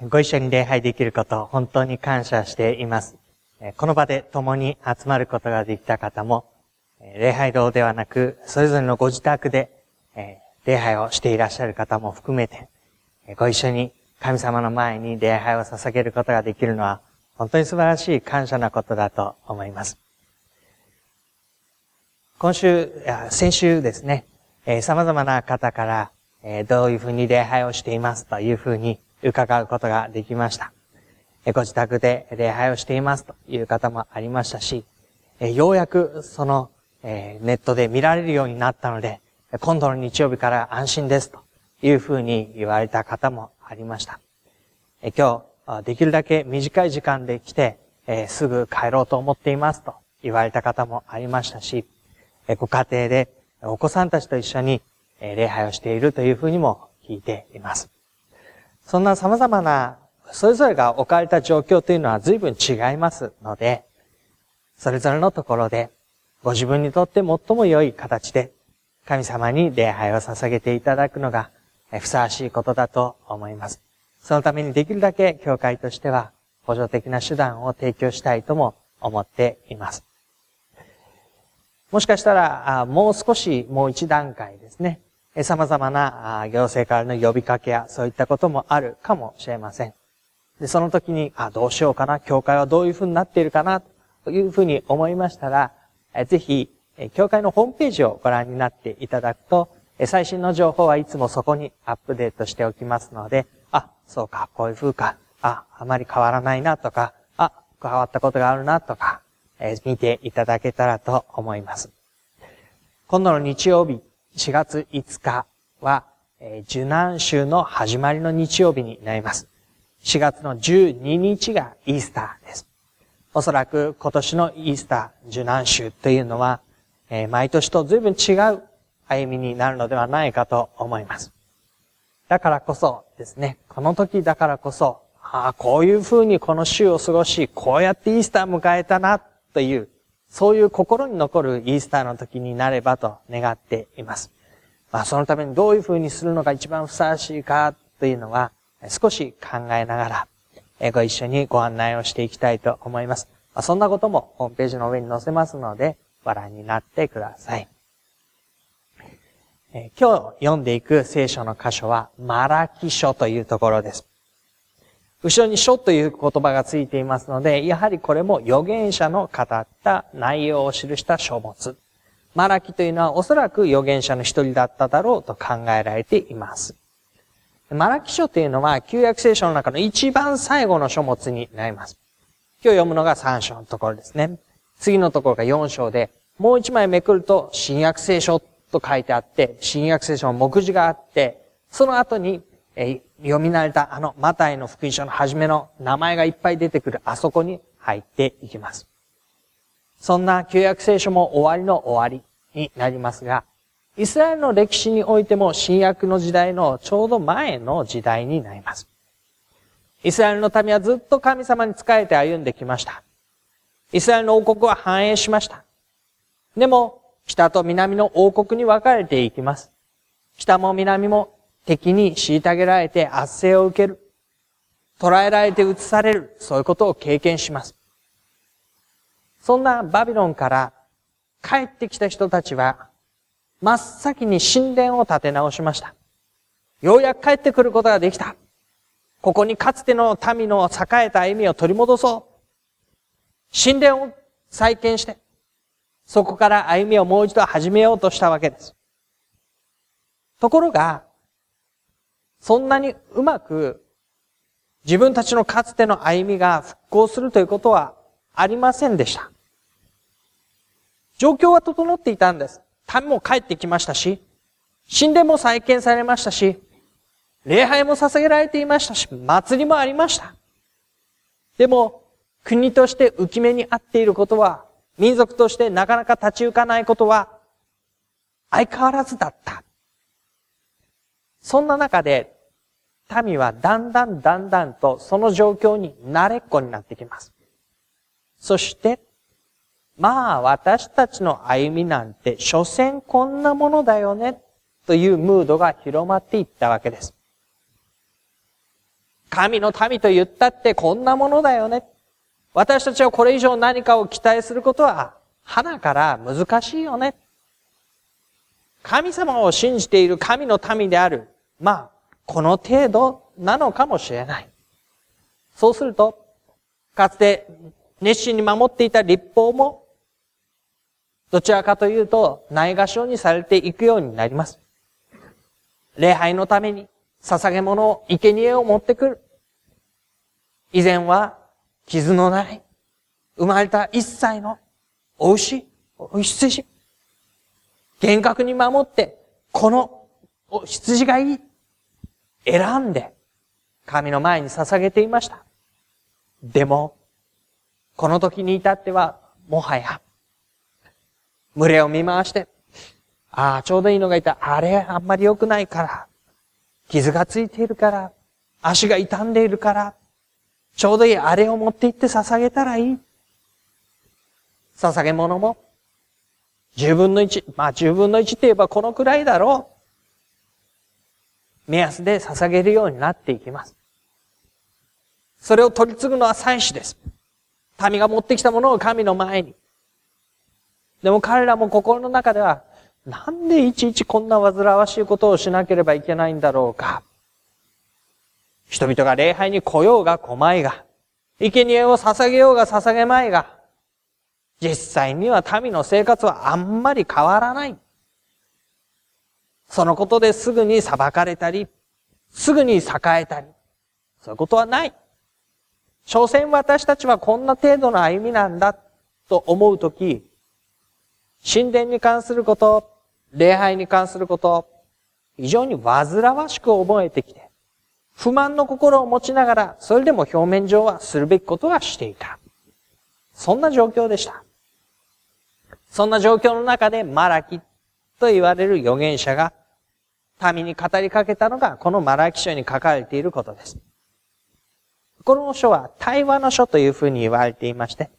ご一緒に礼拝できること本当に感謝しています。この場で共に集まることができた方も、礼拝堂ではなく、それぞれのご自宅で、礼拝をしていらっしゃる方も含めて、ご一緒に神様の前に礼拝を捧げることができるのは、本当に素晴らしい感謝なことだと思います。今週、先週ですね、様々な方から、どういうふうに礼拝をしていますというふうに伺うことができました。ご自宅で礼拝をしていますという方もありましたし、ようやくその、ネットで見られるようになったので、今度の日曜日から安心ですというふうに言われた方もありました。今日、できるだけ短い時間で来て、すぐ帰ろうと思っていますと言われた方もありましたし、ご家庭でお子さんたちと一緒に礼拝をしているというふうにも聞いています。そんな様々な、それぞれが置かれた状況というのは随分違いますので、それぞれのところで、ご自分にとって最も良い形で、神様に礼拝を捧げていただくのが、ふさわしいことだと思います。そのためにできるだけ教会としては、補助的な手段を提供したいとも思っています。もしかしたら、もう少し、もう一段階ですね。様々な行政からの呼びかけや、そういったこともあるかもしれません。で、その時に、あ、どうしようかな、教会はどういうふうになっているかな、というふうに思いましたら、ぜひ、え教会のホームページをご覧になっていただくと、最新の情報はいつもそこにアップデートしておきますので、あ、そうか、こういう風か、あ、あまり変わらないなとか、あ、変わったことがあるなとか、え見ていただけたらと思います。今度の日曜日、4月5日は、えー受難週の始まりの日曜日になります。4月の12日がイースターです。おそらく今年のイースター、受難週というのは、えー毎年と随分違う歩みになるのではないかと思います。だからこそですね、この時だからこそ、ああ、こういう風にこの週を過ごし、こうやってイースター迎えたな、という、そういう心に残るイースターの時になればと願っています。まあ、そのためにどういう風にするのが一番ふさわしいか、というのは、少し考えながら、ご一緒にご案内をしていきたいと思います。まあ、そんなこともホームページの上に載せますので、ご覧になってください。今日読んでいく聖書の箇所は、マラキ書というところです。後ろに書という言葉がついていますので、やはりこれも預言者の語った内容を記した書物。マラキというのはおそらく預言者の一人だっただろうと考えられています。マラキ書というのは旧約聖書の中の一番最後の書物になります。今日読むのが3章のところですね。次のところが4章で、もう一枚めくると新約聖書と書いてあって、新約聖書の目次があって、その後に、え読み慣れたあのマタイの福音書の初めの名前がいっぱい出てくるあそこに入っていきます。そんな旧約聖書も終わりの終わりになりますが、イスラエルの歴史においても新約の時代のちょうど前の時代になります。イスラエルの民はずっと神様に仕えて歩んできました。イスラエルの王国は繁栄しました。でも、北と南の王国に分かれていきます。北も南も敵に虐げられて圧政を受ける。捕らえられて移される。そういうことを経験します。そんなバビロンから帰ってきた人たちは、真っ先に神殿を建て直しました。ようやく帰ってくることができた。ここにかつての民の栄えた歩みを取り戻そう。神殿を再建して、そこから歩みをもう一度始めようとしたわけです。ところが、そんなにうまく自分たちのかつての歩みが復興するということはありませんでした。状況は整っていたんです。民も帰ってきましたし、神殿も再建されましたし、礼拝も捧げられていましたし、祭りもありました。でも、国として浮き目に合っていることは、民族としてなかなか立ち行かないことは、相変わらずだった。そんな中で、民はだんだんだんだんとその状況に慣れっこになってきます。そして、まあ私たちの歩みなんて、所詮こんなものだよね、というムードが広まっていったわけです。神の民と言ったってこんなものだよね。私たちはこれ以上何かを期待することは、花から難しいよね。神様を信じている神の民である。まあ、この程度なのかもしれない。そうすると、かつて熱心に守っていた立法も、どちらかというと、ないがしろにされていくようになります。礼拝のために、捧げ物を、生贄を持ってくる。以前は、傷のない、生まれた一歳の、お牛、お羊。厳格に守って、この、お羊がいい。選んで、神の前に捧げていました。でも、この時に至っては、もはや、群れを見回して、ああ、ちょうどいいのがいた。あれ、あんまり良くないから。傷がついているから。足が傷んでいるから。ちょうどいいあれを持って行って捧げたらいい。捧げ物も、十分の一、まあ十分の一って言えばこのくらいだろう。目安で捧げるようになっていきます。それを取り継ぐのは祭司です。民が持ってきたものを神の前に。でも彼らも心の中では、なんでいちいちこんな煩わしいことをしなければいけないんだろうか。人々が礼拝に来ようが来まいが、生贄を捧げようが捧げまいが、実際には民の生活はあんまり変わらない。そのことですぐに裁かれたり、すぐに栄えたり、そういうことはない。所詮私たちはこんな程度の歩みなんだと思うとき、神殿に関すること、礼拝に関すること、非常に煩わしく思えてきて、不満の心を持ちながら、それでも表面上はするべきことはしていた。そんな状況でした。そんな状況の中でマラキと言われる預言者が民に語りかけたのがこのマラキ書に書かれていることです。この書は対話の書というふうに言われていまして、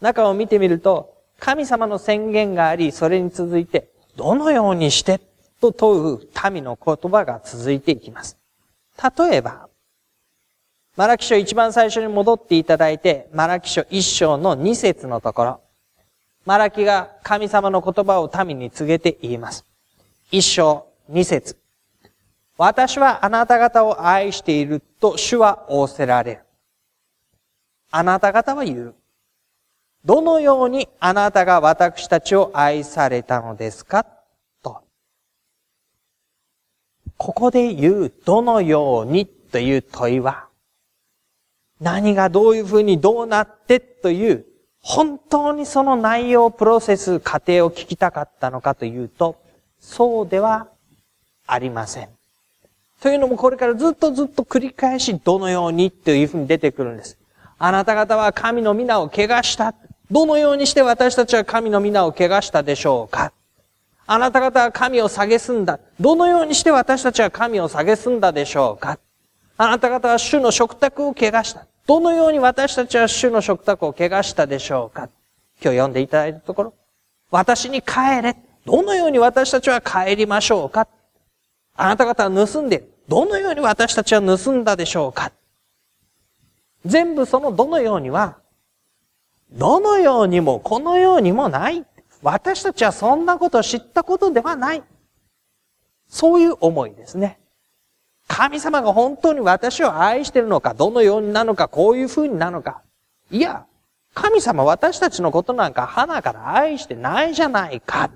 中を見てみると、神様の宣言があり、それに続いて、どのようにしてと問う民の言葉が続いていきます。例えば、マラキ書一番最初に戻っていただいて、マラキ書一章の二節のところ、マラキが神様の言葉を民に告げて言います。一章二節。私はあなた方を愛していると主は仰せられる。あなた方は言う。どのようにあなたが私たちを愛されたのですか？と。ここで言う、どのようにという問いは、何がどういうふうにどうなってという、本当にその内容、プロセス、過程を聞きたかったのかというと、そうではありません。というのもこれからずっとずっと繰り返しどのようにというふうに出てくるんです。あなた方は神の皆を汚した。どのようにして私たちは神の皆を汚したでしょうかあなた方は神を蔑んだ。どのようにして私たちは神を蔑んだでしょうかあなた方は主の食卓を汚した。どのように私たちは主の食卓を汚したでしょうか？今日読んでいただいたところ。私に帰れ。どのように私たちは帰りましょうか？あなた方は盗んで、どのように私たちは盗んだでしょうか？全部そのどのようには、どのようにもこのようにもない。私たちはそんなことを知ったことではない。そういう思いですね。神様が本当に私を愛してるのか、どのようになのか、こういう風になのか。いや、神様私たちのことなんか花から愛してないじゃないか。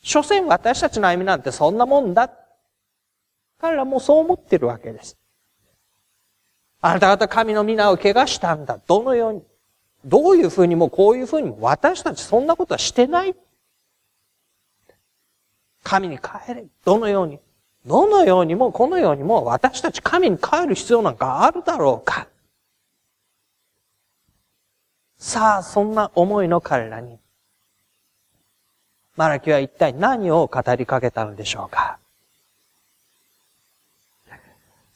所詮私たちの歩みなんてそんなもんだ。彼らもそう思ってるわけです。あなた方神の皆を怪我したんだ。どのように。どういうふうにもこういうふうにも私たちそんなことはしてない。神に帰れ。どのように。どのようにもこのようにも私たち神に帰る必要なんかあるだろうか？さあ、そんな思いの彼らに、マラキは一体何を語りかけたのでしょうか？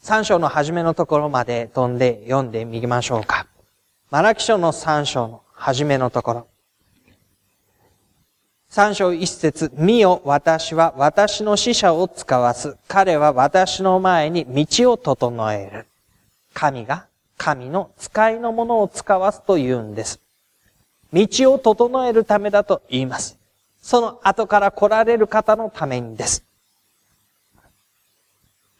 三章の初めのところまで飛んで読んでみましょうか。マラキ書の三章の初めのところ。三章一節、見よ、私は私の死者を使わす。彼は私の前に道を整える。神が神の使いのものを使わすと言うんです。道を整えるためだと言います。その後から来られる方のためにです。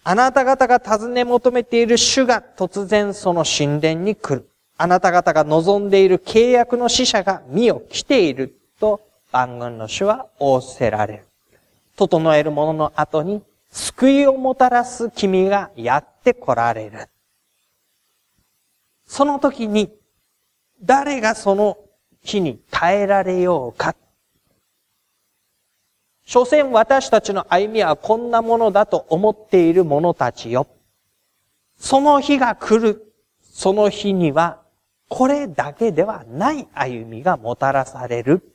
あなた方が尋ね求めている主が突然その神殿に来る。あなた方が望んでいる契約の使者が身を来ていると万軍の主は仰せられる。整える者の後に救いをもたらす君がやって来られる。その時に誰がその日に耐えられようか。所詮私たちの歩みはこんなものだと思っている者たちよ。その日が来る。その日には、これだけではない歩みがもたらされる。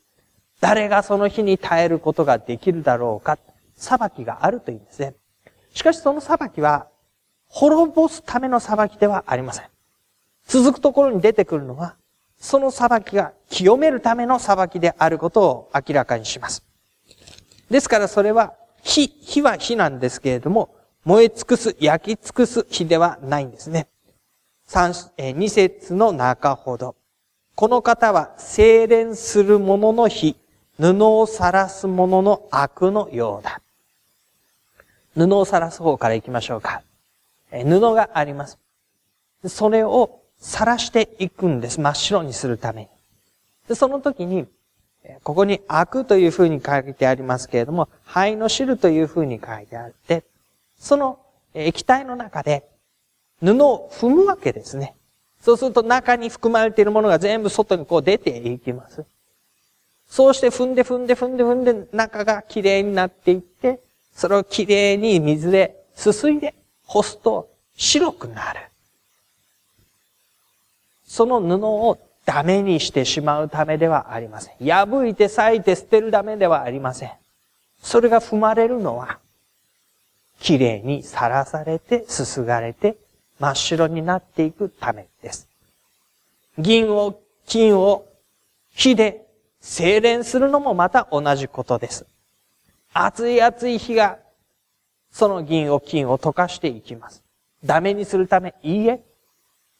誰がその日に耐えることができるだろうか。裁きがあるというんですね。しかしその裁きは、滅ぼすための裁きではありません。続くところに出てくるのは、その裁きが清めるための裁きであることを明らかにします。ですからそれは、火、火は火なんですけれども、燃え尽くす、焼き尽くす火ではないんですね。三、二節の中ほど。この方は精錬する者の火、布を晒す者の悪のようだ。布を晒す方から行きましょうか。布があります。それを晒していくんです。真っ白にするために。でその時に、ここに悪という風に書いてありますけれども、灰の汁という風に書いてあって、その液体の中で布を踏むわけですね。そうすると中に含まれているものが全部外にこう出ていきます。そうして踏んで踏んで踏んで踏んで中が綺麗になっていって、それを綺麗に水ですすいで干すと白くなる。その布をダメにしてしまうためではありません。破いて裂いて捨てるためではありません。それが踏まれるのは、綺麗にさらされて、すすがれて、真っ白になっていくためです。銀を、金を火で精錬するのもまた同じことです。熱い熱い火が、その銀を金を溶かしていきます。ダメにするため、いいえ。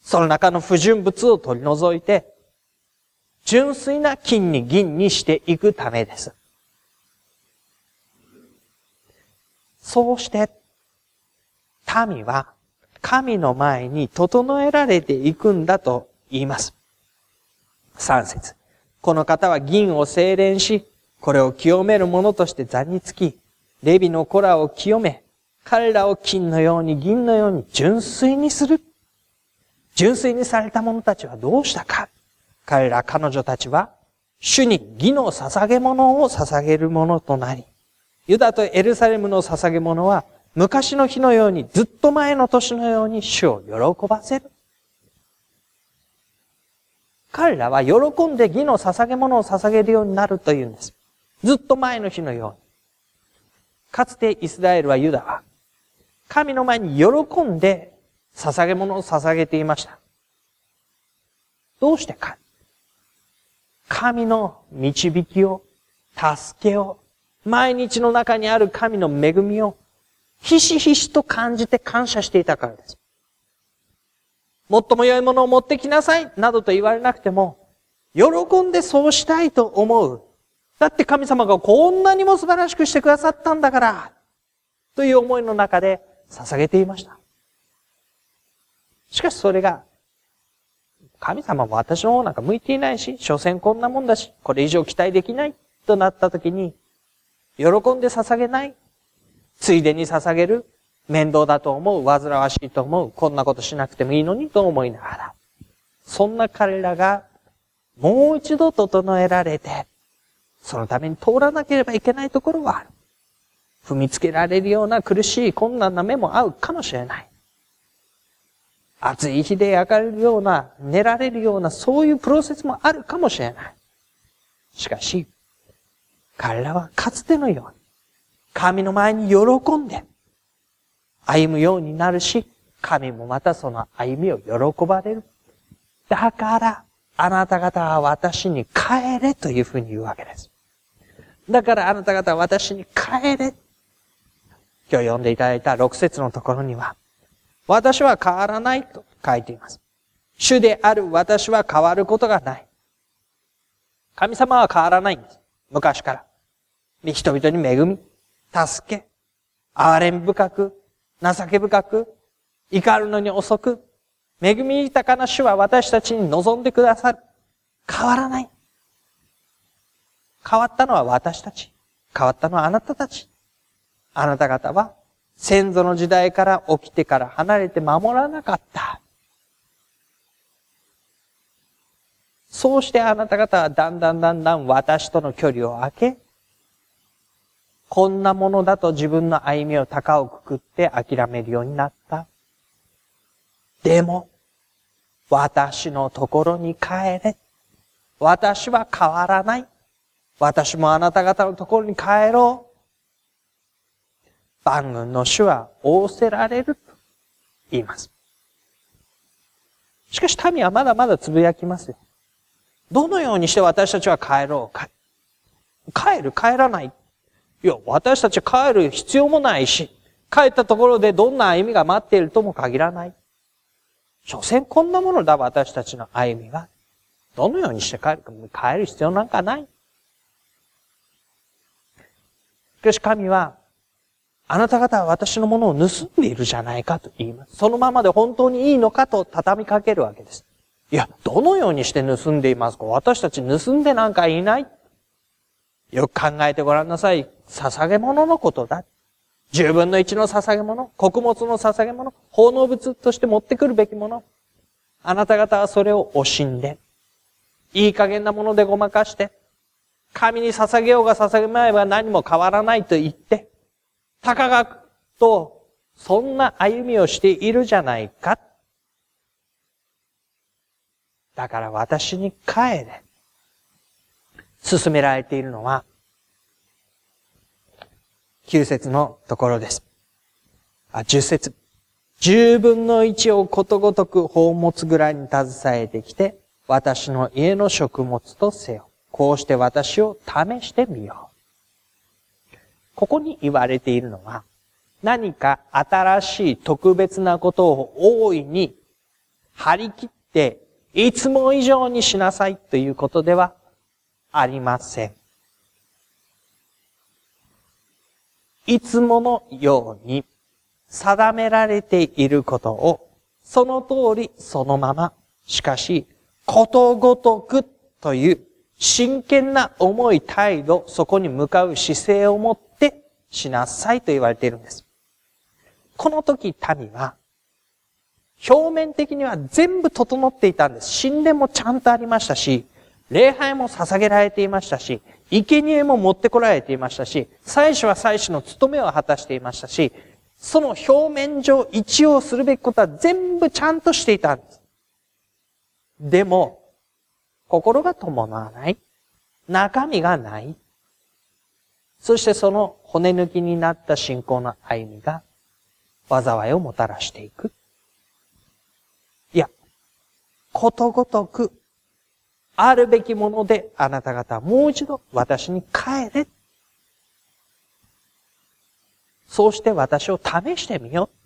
その中の不純物を取り除いて、純粋な金に銀にしていくためです。そうして、民は神の前に整えられていくんだと言います。三節。この方は銀を精錬し、これを清める者として座につき、レビの子らを清め、彼らを金のように銀のように純粋にする。純粋にされた者たちはどうしたか彼ら彼女たちは、主に義の捧げ物を捧げるものとなり、ユダとエルサレムの捧げ物は、昔の日のように、ずっと前の年のように主を喜ばせる。彼らは喜んで義の捧げ物を捧げるようになるというんです。ずっと前の日のように。かつてイスラエルはユダは、神の前に喜んで捧げ物を捧げていました。どうしてか神の導きを、助けを、毎日の中にある神の恵みを、ひしひしと感じて感謝していたからです。もっとも良いものを持ってきなさい、などと言われなくても、喜んでそうしたいと思う。だって神様がこんなにも素晴らしくしてくださったんだから、という思いの中で捧げていました。しかしそれが神様も私の方なんか向いていないし、所詮こんなもんだし、これ以上期待できないとなった時に、喜んで捧げない。ついでに捧げる。面倒だと思う。煩わしいと思う。こんなことしなくてもいいのにと思いながら。そんな彼らが、もう一度整えられて、そのために通らなければいけないところはある。踏みつけられるような苦しい困難な目も合うかもしれない。暑い日で焼かれるような、寝られるような、そういうプロセスもあるかもしれない。しかし、彼らはかつてのように、神の前に喜んで、歩むようになるし、神もまたその歩みを喜ばれる。だから、あなた方は私に帰れというふうに言うわけです。だからあなた方は私に帰れ。今日読んでいただいた6節のところには、私は変わらないと書いています。主である私は変わることがない。神様は変わらないんです。昔から。人々に恵み、助け、憐れみ深く、情け深く、怒るのに遅く、恵み豊かな主は私たちに望んでくださる。変わらない。変わったのは私たち。変わったのはあなたたち。あなた方は先祖の時代から起きてから離れて守らなかった。そうしてあなた方はだんだんだんだん私との距離を空け、こんなものだと自分の歩みを高をくくって諦めるようになった。でも、私のところに帰れ。私は変わらない。私もあなた方のところに帰ろう。万軍の主は仰せられると言います。しかし民はまだまだつぶやきますよ。どのようにして私たちは帰ろうか。帰る、帰らない。いや、私たち帰る必要もないし、帰ったところでどんな歩みが待っているとも限らない。所詮こんなものだ、私たちの歩みが。どのようにして帰るか、帰る必要なんかない。しかし神は、あなた方は私のものを盗んでいるじゃないかと言います。そのままで本当にいいのかと畳みかけるわけです。いや、どのようにして盗んでいますか私たち盗んでなんかいない。よく考えてごらんなさい。捧げ物のことだ。十分の一の捧げ物、穀物の捧げ物、奉納物として持ってくるべきもの。あなた方はそれを惜しんで、いい加減なものでごまかして、神に捧げようが捧げまいは何も変わらないと言って、高がと、そんな歩みをしているじゃないか。だから私に帰れ。進められているのは、9節のところです。あ、10節。十分の一をことごとく宝物ぐらいに携えてきて、私の家の食物とせよ。こうして私を試してみよう。ここに言われているのは、何か新しい特別なことを大いに張り切って、いつも以上にしなさいということではありません。いつものように定められていることをその通りそのまま、しかし、ことごとくという真剣な思い態度、そこに向かう姿勢を持ってしなさいと言われているんです。この時民は、表面的には全部整っていたんです。神殿もちゃんとありましたし、礼拝も捧げられていましたし、生贄も持ってこられていましたし、祭司は祭司の務めを果たしていましたし、その表面上一応するべきことは全部ちゃんとしていたんです。でも、心が伴わない。中身がない。そしてその骨抜きになった信仰の歩みが災いをもたらしていく。いや、ことごとくあるべきものであなた方もう一度私に帰れ。そうして私を試してみよう。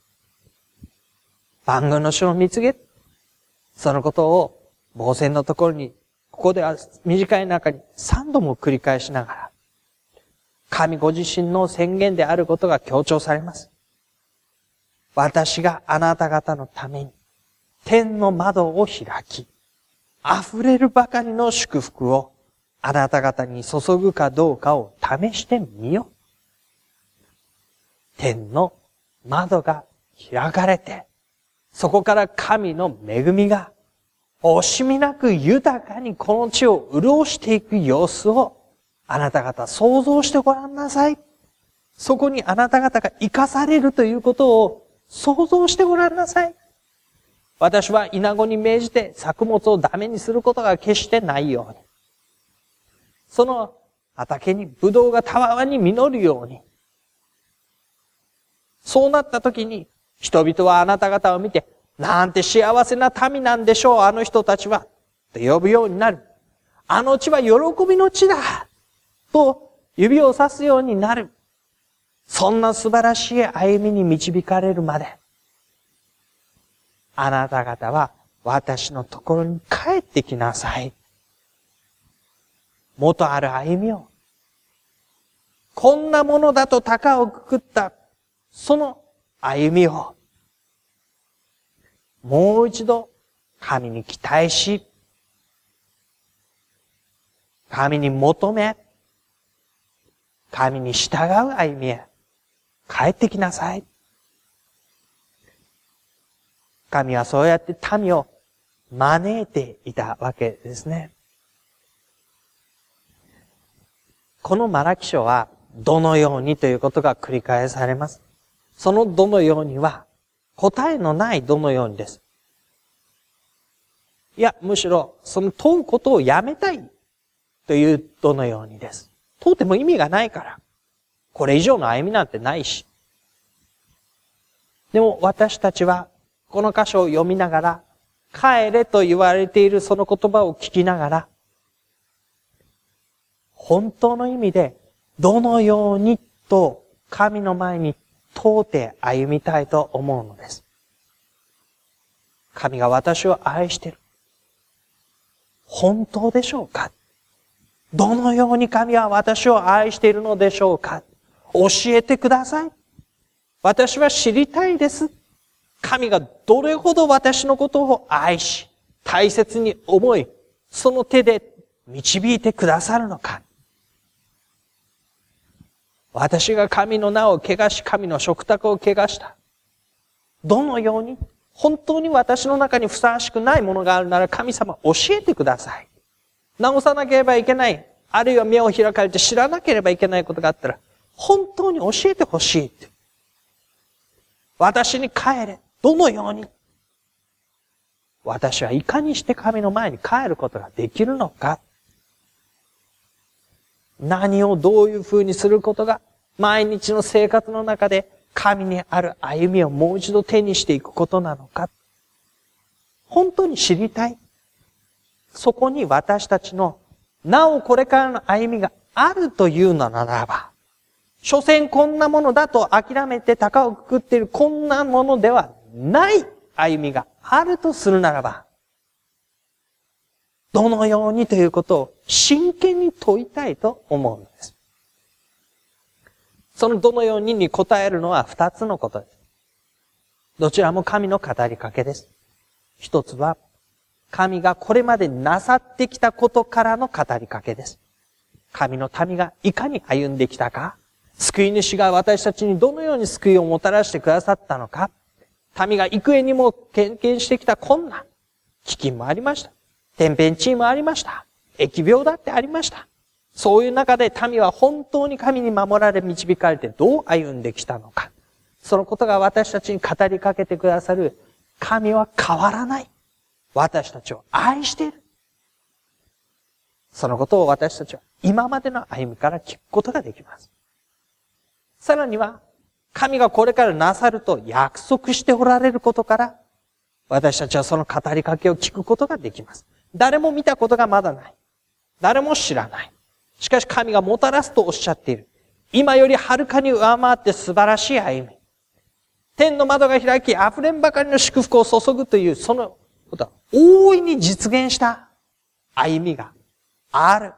番組の書を見つけ、そのことを防戦のところに、ここでは短い中に三度も繰り返しながら、神ご自身の宣言であることが強調されます。私があなた方のために天の窓を開き、溢れるばかりの祝福をあなた方に注ぐかどうかを試してみよう。天の窓が開かれて、そこから神の恵みが惜しみなく豊かにこの地を潤していく様子をあなた方想像してごらんなさい。そこにあなた方が生かされるということを想像してごらんなさい。私は稲子に命じて作物をダメにすることが決してないように。その畑にブドウがたわわに実るように。そうなった時に人々はあなた方を見て、なんて幸せな民なんでしょう、あの人たちは。と呼ぶようになる。あの地は喜びの地だと指をさすようになる。そんな素晴らしい歩みに導かれるまで、あなた方は私のところに帰ってきなさい。元ある歩みを。こんなものだと高をくくった、その歩みを、もう一度神に期待し、神に求め、神に従う歩みへ。帰ってきなさい。神はそうやって民を招いていたわけですね。このマラキ書は、どのようにということが繰り返されます。そのどのようには、答えのないどのようにです。いや、むしろ、その問うことをやめたいというどのようにです。問うても意味がないから。これ以上の歩みなんてないし。でも私たちはこの箇所を読みながら、帰れと言われているその言葉を聞きながら、本当の意味でどのようにと神の前に問うて歩みたいと思うのです。神が私を愛している。本当でしょうか？どのように神は私を愛しているのでしょうか？教えてください。私は知りたいです。神がどれほど私のことを愛し、大切に思い、その手で導いてくださるのか。私が神の名を汚し、神の食卓を汚した。どのように本当に私の中にふさわしくないものがあるなら神様教えてください。直さなければいけない。あるいは目を開かれて知らなければいけないことがあったら、本当に教えてほしいって。私に帰れ。どのように私はいかにして神の前に帰ることができるのか何をどういうふうにすることが毎日の生活の中で神にある歩みをもう一度手にしていくことなのか本当に知りたい。そこに私たちの、なおこれからの歩みがあるというのならば、所詮こんなものだと諦めて高をくくっているこんなものではない歩みがあるとするならば、どのようにということを真剣に問いたいと思うのです。そのどのようにに答えるのは二つのことです。どちらも神の語りかけです。一つは、神がこれまでなさってきたことからの語りかけです。神の民がいかに歩んできたか、救い主が私たちにどのように救いをもたらしてくださったのか、民が幾重にも経験してきた困難、危機もありました。天変地異もありました。疫病だってありました。そういう中で民は本当に神に守られ導かれてどう歩んできたのか。そのことが私たちに語りかけてくださる神は変わらない。私たちを愛している。そのことを私たちは今までの歩みから聞くことができます。さらには、神がこれからなさると約束しておられることから、私たちはその語りかけを聞くことができます。誰も見たことがまだない。誰も知らない。しかし神がもたらすとおっしゃっている。今よりはるかに上回って素晴らしい歩み。天の窓が開き、溢れんばかりの祝福を注ぐという、そのことは、大いに実現した歩みがある。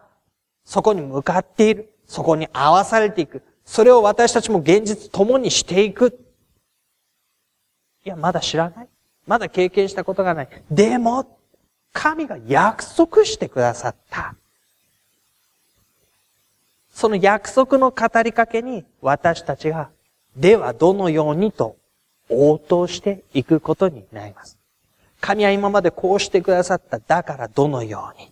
そこに向かっている。そこに合わされていく。それを私たちも現実共にしていく。いや、まだ知らない。まだ経験したことがない。でも、神が約束してくださった。その約束の語りかけに私たちが、ではどのようにと応答していくことになります。神は今までこうしてくださった。だからどのように。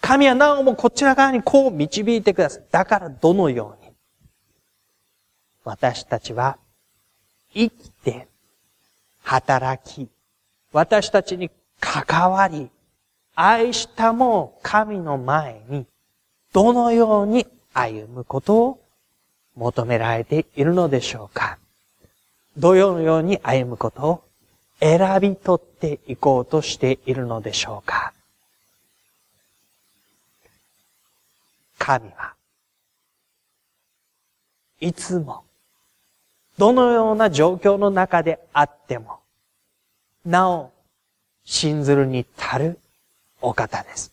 神はなおもこちら側にこう導いてください。だからどのように。私たちは生きて、働き、私たちに関わり、愛したも神の前に、どのように歩むことを求められているのでしょうか？どのように歩むことを選び取っていこうとしているのでしょうか？神はいつもどのような状況の中であってもなお信ずるに足るお方です。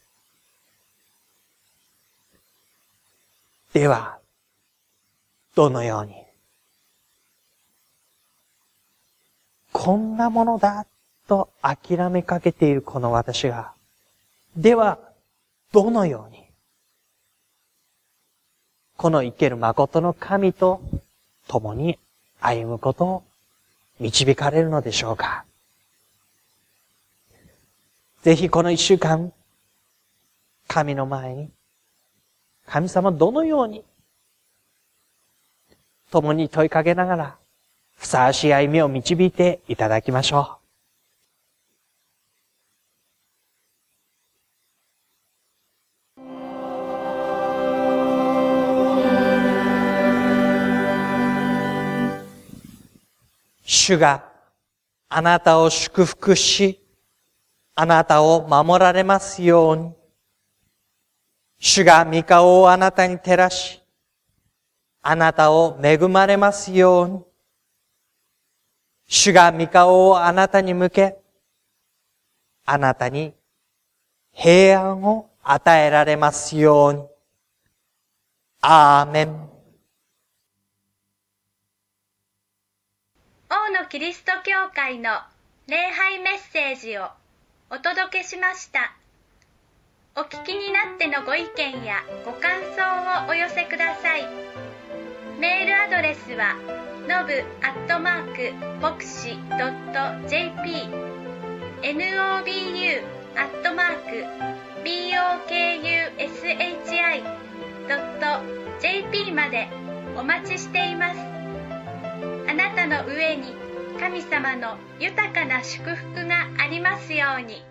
では、どのようにこんなものだと諦めかけているこの私が、では、どのように、この生ける誠の神と共に歩むことを導かれるのでしょうか？ぜひこの一週間、神の前に、神様どのように、共に問いかけながら、ふさわしい歩みを導いていただきましょう。主があなたを祝福し、あなたを守られますように。主が御顔をあなたに照らし、あなたを恵まれますように。主が御顔をあなたに向け、あなたに平安を与えられますように。アーメン。王のキリスト教会の礼拝メッセージをお届けしました。お聞きになってのご意見やご感想をお寄せください。メールアドレスは、のぶアットマーク牧師 .jp nobu アットマーク bokushi.jp までお待ちしていますあなたの上に神様の豊かな祝福がありますように。